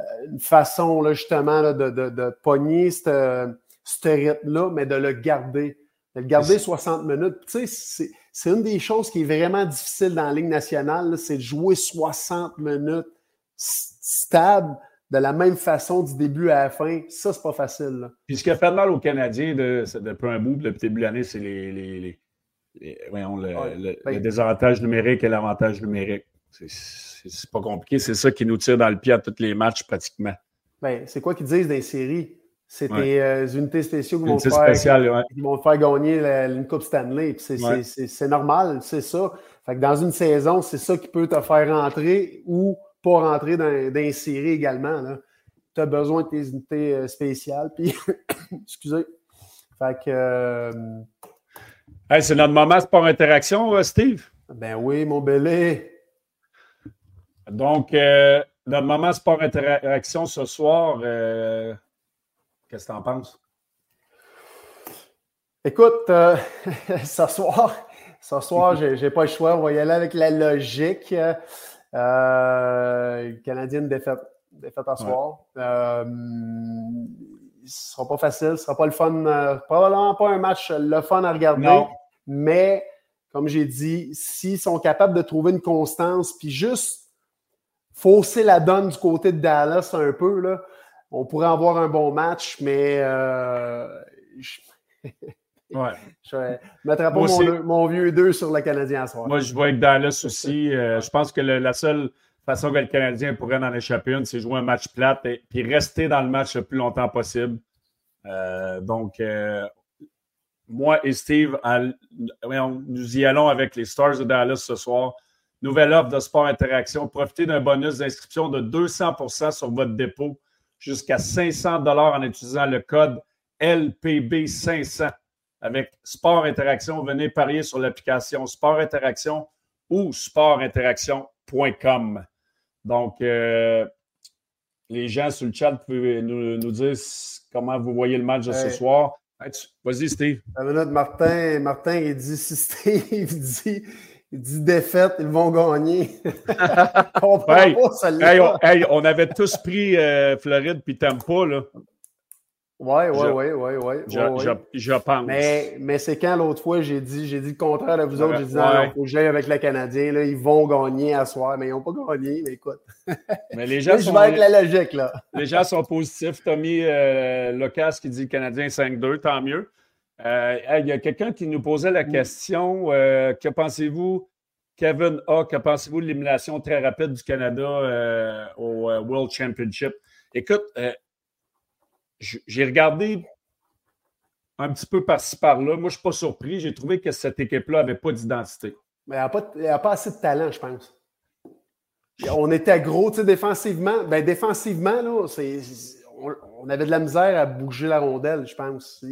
euh, une façon, là, justement, de, de, de, pogner ce rythme-là, mais de le garder. De le garder 60 minutes. Tu sais, c'est une des choses qui est vraiment difficile dans la Ligue nationale, c'est de jouer 60 minutes stable de la même façon du début à la fin. Ça, c'est pas facile. Puis ce qui a fait mal aux Canadiens de, depuis un bout, depuis le début de l'année, c'est les, les, le, ben désavantage numérique et l'avantage numérique. C'est pas compliqué. C'est ça qui nous tire dans le pied à tous les matchs pratiquement. Ben, c'est quoi qu'ils disent dans les séries? C'est des euh, unités spéciales qui vont, faire, vont faire gagner la, une Coupe Stanley. C'est normal, c'est ça. Fait que dans une saison, c'est ça qui peut te faire rentrer ou pas rentrer dans, dans une série également. Tu as besoin de tes unités euh, spéciales. Puis, excusez. Fait que. Euh, c'est notre moment sport interaction, Steve? Ben oui, mon belé. Donc, notre moment sport interaction ce soir. Qu'est-ce que tu en penses? Écoute, euh, ce soir, ce soir, je n'ai pas le choix. On va y aller avec la logique. Euh, Canadienne défaite, défaite à soir. Euh, ce ne sera pas facile, ce ne sera pas le fun. Euh, probablement pas un match le fun à regarder. Mais, comme j'ai dit, s'ils sont capables de trouver une constance, puis juste fausser la donne du côté de Dallas un peu. Là. On pourrait avoir un bon match, mais euh, je... ouais. je mettrai pas mon, vieux 2 sur le Canadien ce soir. Moi, je vois avec Dallas aussi. Euh, je pense que la seule façon que le Canadien pourrait en échapper une, c'est jouer un match plate et puis rester dans le match le plus longtemps possible. Euh, donc, moi et Steve, nous y allons avec les Stars de Dallas ce soir. Nouvelle offre de Sport Interaction. Profitez d'un bonus d'inscription de 200% sur votre dépôt jusqu'à 500 en utilisant le code LPB500. Avec Sport Interaction, venez parier sur l'application Sport Interaction ou sportinteraction.com. Donc, euh, les gens sur le chat, peuvent nous, dire comment vous voyez le match de ce soir. Vas-y, Steve. Martin, Martin, il dit si Steve dit, il dit défaite, ils vont gagner. on, hey, pas, hey, on, avait tous pris euh, Floride puis Tampa, là. Oui, oui, oui, oui, oui. Je, pense. Mais, mais c'est quand l'autre fois, j'ai dit, j'ai dit le contraire de vous autres. J'ai dit, non, il faut que j'aille avec le Canadien. Là, ils vont gagner à soir, mais ils n'ont pas gagné. Mais écoute. Mais les gens sont, je vais avec la logique, là. les gens sont positifs. Tommy euh, Locas qui dit le Canadien 5-2, tant mieux. Euh, il y a quelqu'un qui nous posait la question euh, que pensez-vous, Kevin A, que pensez-vous de l'élimination très rapide du Canada au World Championship? Écoute, j'ai regardé un petit peu par-ci par-là. Moi, je ne suis pas surpris. J'ai trouvé que cette équipe-là n'avait pas d'identité. Mais elle n'a pas, assez de talent, je pense. On était gros, tu sais, défensivement. Ben, défensivement, là, on, avait de la misère à bouger la rondelle, je pense.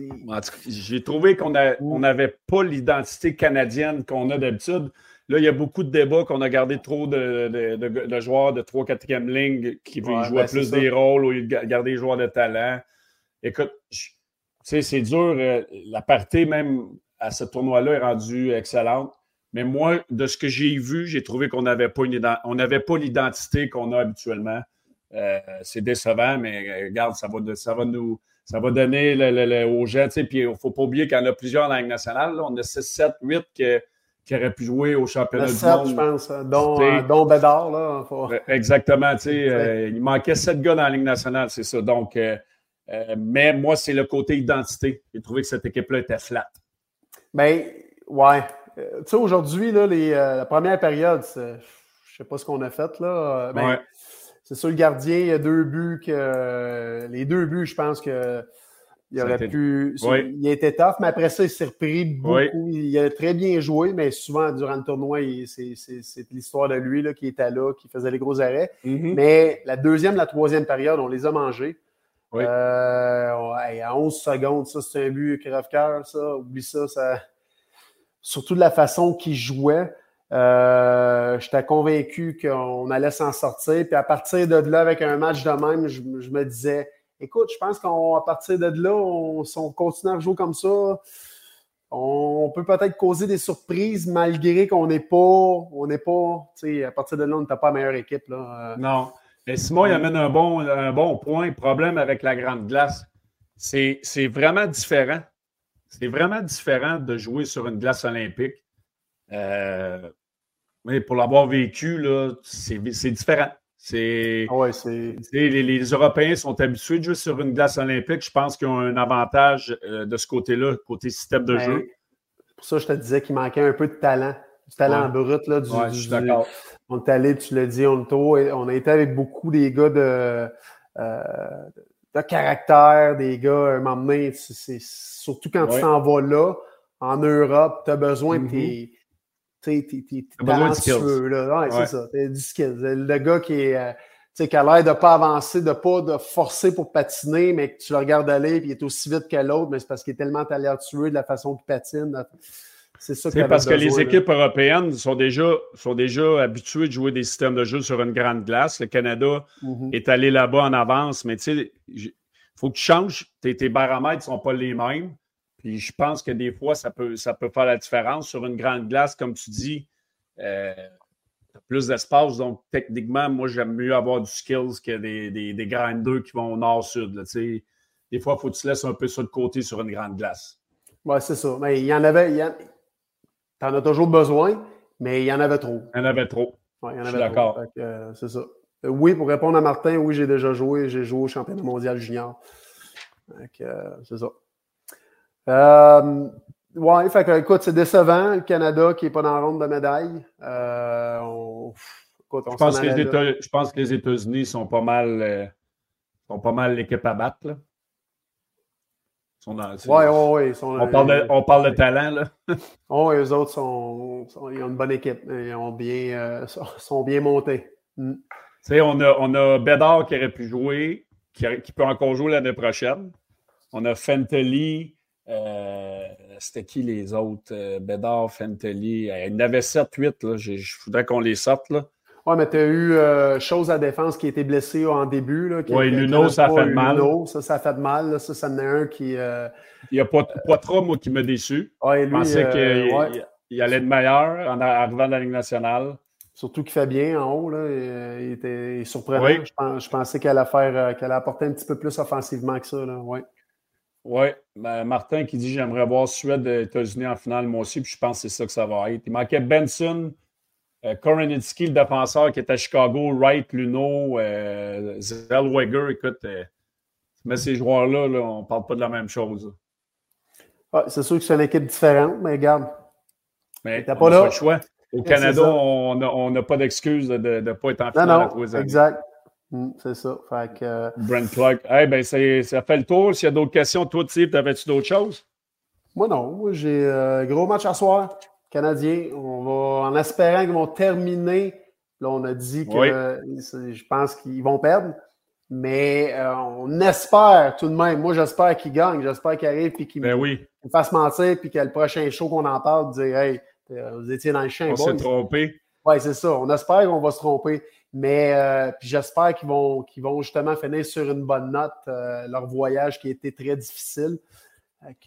J'ai trouvé qu'on n'avait pas l'identité canadienne qu'on a d'habitude. Là, il y a beaucoup de débats qu'on a gardé trop de, joueurs de 3-4e ligne qui jouaient ben, plus des rôles au lieu de garder des joueurs de talent. Écoute, c'est dur. Euh, la partie, même à ce tournoi-là, est rendue excellente. Mais moi, de ce que j'ai vu, j'ai trouvé qu'on n'avait pas l'identité qu'on a habituellement. Euh, c'est décevant, mais euh, regarde, ça va, ça va nous. Ça va donner le, aux gens. Puis il ne faut pas oublier qu'il y en a plusieurs en Ligue nationale. On a 6, 7, 8 qui, auraient pu jouer au championnat du monde. je pense, hein, dont, dont Bédard. Là, Exactement. il manquait 7 gars dans la Ligue nationale, c'est ça. Donc, euh, mais moi, c'est le côté identité. J'ai trouvé que cette équipe-là était flat. Bien, ouais. Euh, tu sais, aujourd'hui, euh, la première période, je ne sais pas ce qu'on a fait. là. Ben, c'est sûr, le gardien, il y a deux buts que. Les deux buts, je pense que. Il aurait pu. Il était tough, mais après ça, il s'est repris beaucoup. Il a très bien joué, mais souvent, durant le tournoi, c'est l'histoire de lui là, qui était là, qui faisait les gros arrêts. Mm-hmm. Mais la deuxième, la troisième période, on les a mangés. Oui. Euh, à 11 secondes, ça, c'est un but crève-cœur, ça. Oublie ça, ça. Surtout de la façon qu'il jouait. Euh, J'étais convaincu qu'on allait s'en sortir. Puis à partir de là, avec un match de même, je, me disais écoute, je pense qu'à partir de là, on, si on continue à jouer comme ça, on peut peut-être causer des surprises malgré qu'on n'est pas, on n'est pas, tu sais, à partir de là, on n'était pas la meilleure équipe. Là. Non. Mais Simon, il amène un bon, un bon point. Problème avec la grande glace, c'est vraiment différent. C'est vraiment différent de jouer sur une glace olympique. Euh, mais pour l'avoir vécu, c'est différent. C'est, ah les, les, Européens sont habitués de jouer sur une glace olympique. Je pense qu'ils ont un avantage euh, de ce côté-là, côté système de ben, jeu. Pour ça, je te disais qu'il manquait un peu de talent du talent brut. Là, du, je suis d'accord. On est allé, tu l'as dit, on, on a été avec beaucoup des gars de, euh, de caractère, des gars, un moment donné, c'est, surtout quand tu t'en vas là, en Europe, tu as besoin de. T'es, t'es, t'es talentueux, là. Ouais, c'est ça. T'as du skill. Le gars qui est. Euh, tu sais, qui a l'air de ne pas avancer, de ne pas de forcer pour patiner, mais que tu le regardes aller, puis il est aussi vite que l'autre, mais c'est parce qu'il est tellement talentueux de la façon qu'il patine. C'est ça parce que les équipes européennes sont déjà, sont déjà habituées de jouer des systèmes de jeu sur une grande glace. Le Canada mm-hmm. est allé là-bas en avance, mais tu sais, il faut que tu changes. Tes, tes baromètres ne sont pas les mêmes. Puis je pense que des fois, ça peut, ça peut faire la différence. Sur une grande glace, comme tu dis, euh, plus d'espace. Donc, techniquement, moi, j'aime mieux avoir du skills que des, des, des grinders qui vont au nord-sud. Des fois, il faut que tu laisses un peu ça de côté sur une grande glace. Oui, c'est ça. Mais il y en avait. Tu en as toujours besoin, mais il y en avait trop. Il y en avait trop. Ouais, il y en avait d'accord. Euh, c'est ça. oui, pour répondre à Martin, oui, j'ai déjà joué. J'ai joué au championnat mondial junior. c'est ça. Euh, oui, fait que, écoute, c'est décevant, le Canada qui n'est pas dans la ronde de médaille. je, pense que les je, pense que les États-Unis sont pas mal sont pas mal l'équipe à battre. Là. Oui, oui, oui. On, parle de, on parle de talent, là. oui, eux autres sont, ils ont une bonne équipe. Ils ont bien, euh, sont bien montés. Mm. On a, on a Bédard qui aurait pu jouer, qui, qui peut encore jouer l'année prochaine. On a Fentley. Euh, c'était qui les autres? Euh, Bédard, Fentley. Il y en avait 7-8. Je voudrais qu'on les sorte. Là. Oui, mais tu as eu euh, chose à défense qui a été blessé en début. oui, Luno, ça a fait mal. ça, ça a fait mal. Ça, ça en a un qui. Euh, il n'y a pas, pas trop, moi, qui m'a déçu. Ouais, lui, Je pensais euh, qu'il allait être meilleur en arrivant de la Ligue nationale. Surtout qu'il fait bien en haut. Là. Il était surprenant. Je, pensais qu'elle allait, faire, allait apporter un petit peu plus offensivement que ça. Oui. Oui, ben, Martin qui dit j'aimerais voir Suède et États-Unis en finale, moi aussi, puis je pense que c'est ça que ça va être. Il manquait Benson, euh, le défenseur qui est à Chicago, Wright, Luno, euh, Zellweger, écoute, euh, mais ces joueurs-là, on ne parle pas de la même chose. c'est sûr que c'est une équipe différente, mais regarde. Mais t'as pas, là. Pas le choix. Au Canada, on n'a pas d'excuse de ne pas être en finale non, non, Exact. Mm, c'est ça. Fait que, euh, Brent Clark. Hey, ben, ça fait le tour. S'il y a d'autres questions, toi, Steve, t'avais-tu d'autres choses? Moi, non. Moi, j'ai un gros match à soir. Canadiens. On va, en espérant qu'ils vont terminer. Là, on a dit que je pense qu'ils vont perdre. Mais euh, on espère tout de même. Moi, j'espère qu'ils gagnent. J'espère qu'ils arrivent et qu'ils ben me fassent mentir. Puis que le prochain show qu'on en parle, dire Hey, euh, vous étiez dans le champ. On s'est trompé. Oui, c'est ça. On espère qu'on va se tromper. Mais euh, j'espère qu'ils vont, vont justement finir sur une bonne note leur voyage qui a été très difficile.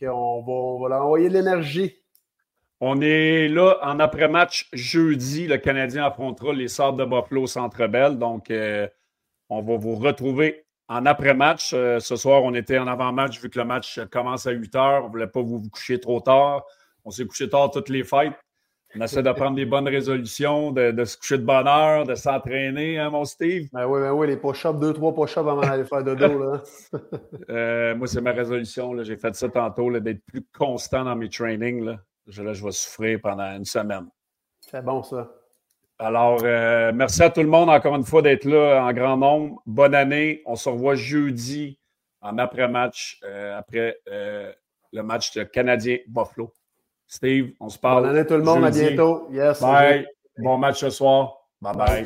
On va, on va leur envoyer de l'énergie on est là en après-match jeudi. Le Canadien affrontera les Sables de Buffalo au Centre Bell. Donc, euh, on va vous retrouver en après-match. Euh, ce soir, on était en avant-match vu que le match commence à 8 heures. On ne voulait pas vous, coucher trop tard. On s'est couché tard toutes les fêtes. On essaie de prendre des bonnes résolutions, de, se coucher de bonne heure, de s'entraîner, hein, mon Steve? Ben oui, ben oui, les push-ups, deux, trois push-ups avant d'aller faire dodo. Là. Euh, moi, c'est ma résolution. J'ai fait ça tantôt, d'être plus constant dans mes trainings. Là. Je, là, je vais souffrir pendant une semaine. C'est bon, ça. Alors, euh, merci à tout le monde encore une fois d'être là en grand nombre. Bonne année. On se revoit jeudi en après-match, euh, après euh, le match de Canadien-Buffalo. Steve, on se parle. Bonne année tout le monde. À bientôt. Yes. Bye. Bon match ce soir. Bye bye.